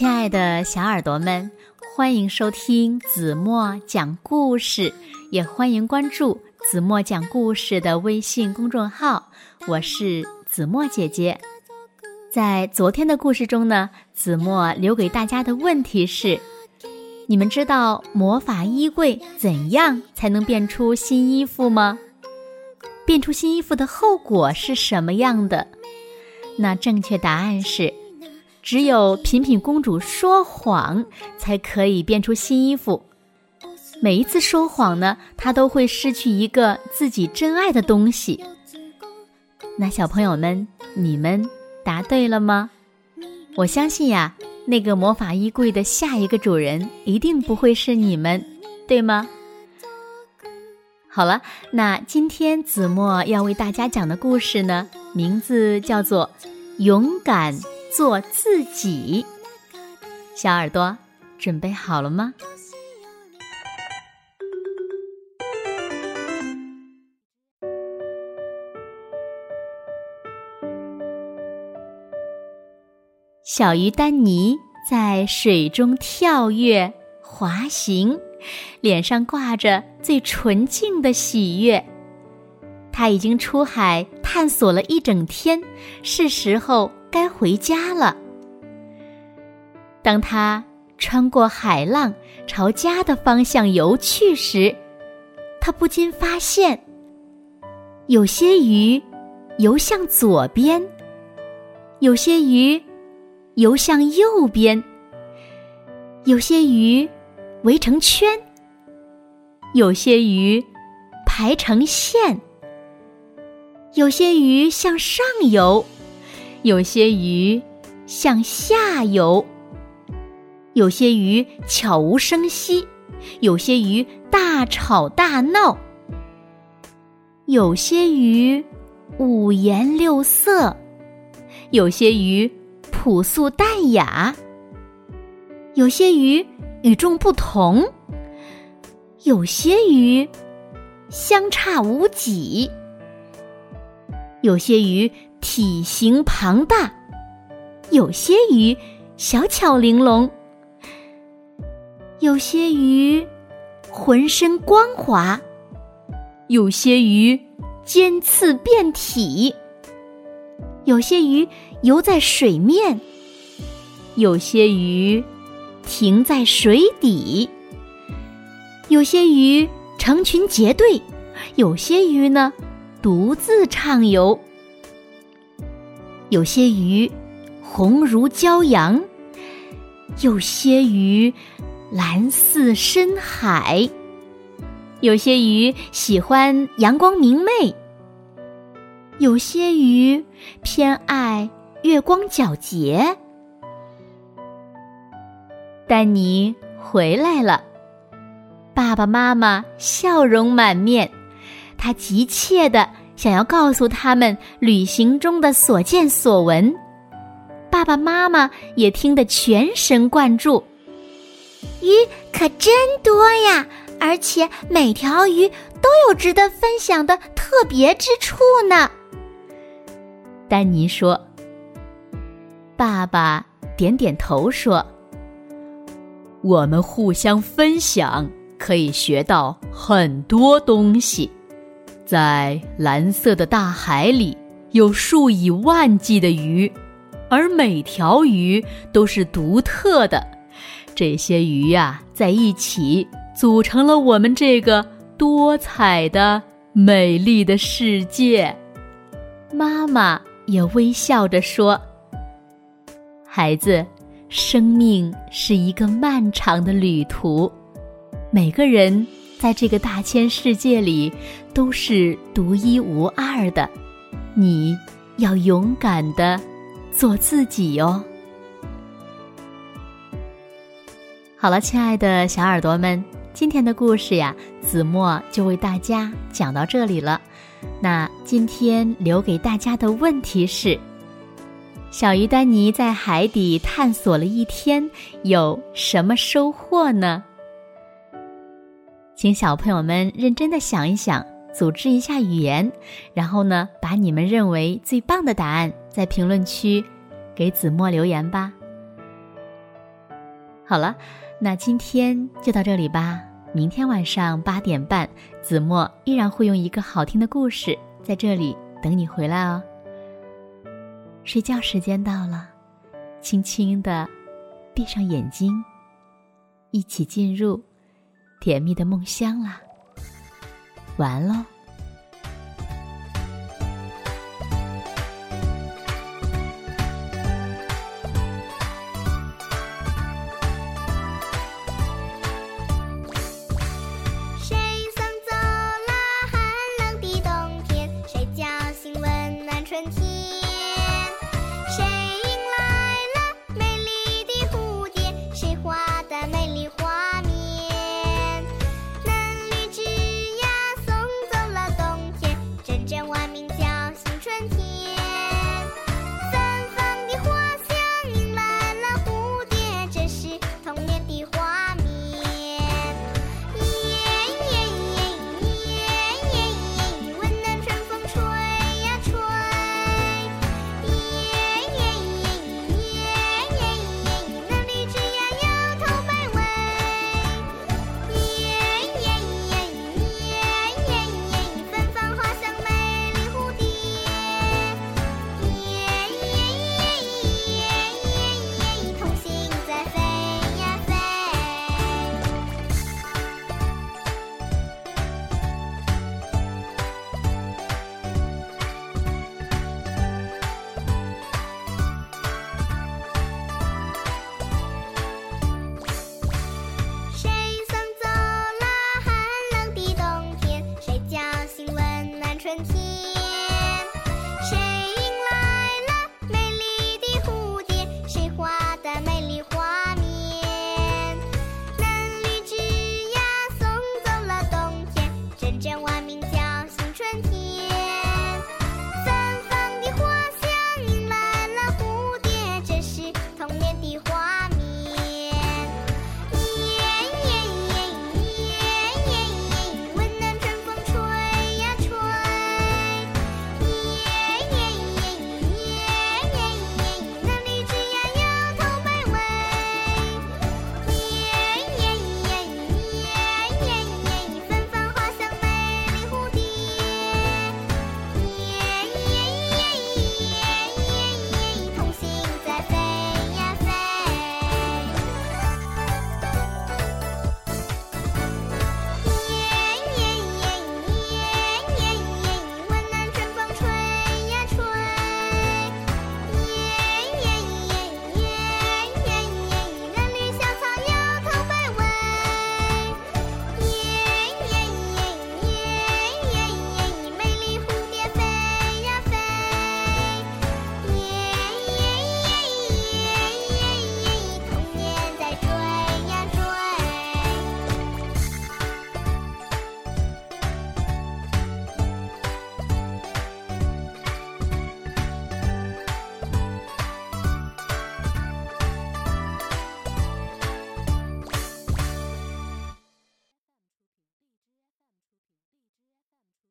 亲爱的小耳朵们，欢迎收听子墨讲故事，也欢迎关注子墨讲故事的微信公众号。我是子墨姐姐。在昨天的故事中呢，子墨留给大家的问题是：你们知道魔法衣柜怎样才能变出新衣服吗？变出新衣服的后果是什么样的？那正确答案是。只有品品公主说谎，才可以变出新衣服。每一次说谎呢，她都会失去一个自己真爱的东西。那小朋友们，你们答对了吗？我相信呀，那个魔法衣柜的下一个主人一定不会是你们，对吗？好了，那今天子墨要为大家讲的故事呢，名字叫做《勇敢》。做自己，小耳朵准备好了吗？小鱼丹尼在水中跳跃、滑行，脸上挂着最纯净的喜悦。他已经出海探索了一整天，是时候。该回家了。当他穿过海浪朝家的方向游去时，他不禁发现，有些鱼游向左边，有些鱼游向右边，有些鱼围成圈，有些鱼排成线，有些鱼向上游。有些鱼向下游，有些鱼悄无声息，有些鱼大吵大闹，有些鱼五颜六色，有些鱼朴素淡雅，有些鱼与众不同，有些鱼相差无几，有些鱼。体型庞大，有些鱼小巧玲珑，有些鱼浑身光滑，有些鱼尖刺遍体，有些鱼游在水面，有些鱼停在水底，有些鱼成群结队，有些鱼呢独自畅游。有些鱼红如骄阳，有些鱼蓝似深海，有些鱼喜欢阳光明媚，有些鱼偏爱月光皎洁。丹尼回来了，爸爸妈妈笑容满面，他急切的。想要告诉他们旅行中的所见所闻，爸爸妈妈也听得全神贯注。鱼可真多呀，而且每条鱼都有值得分享的特别之处呢。丹尼说：“爸爸点点头说，我们互相分享，可以学到很多东西。”在蓝色的大海里，有数以万计的鱼，而每条鱼都是独特的。这些鱼呀，在一起组成了我们这个多彩的、美丽的世界。妈妈也微笑着说：“孩子，生命是一个漫长的旅途，每个人。”在这个大千世界里，都是独一无二的。你要勇敢的做自己哟。好了，亲爱的小耳朵们，今天的故事呀，子墨就为大家讲到这里了。那今天留给大家的问题是：小鱼丹尼在海底探索了一天，有什么收获呢？请小朋友们认真的想一想，组织一下语言，然后呢，把你们认为最棒的答案在评论区给子墨留言吧。好了，那今天就到这里吧。明天晚上八点半，子墨依然会用一个好听的故事在这里等你回来哦。睡觉时间到了，轻轻的闭上眼睛，一起进入甜蜜的梦乡啦，完喽。谁送走了寒冷的冬天？谁叫醒温暖春天？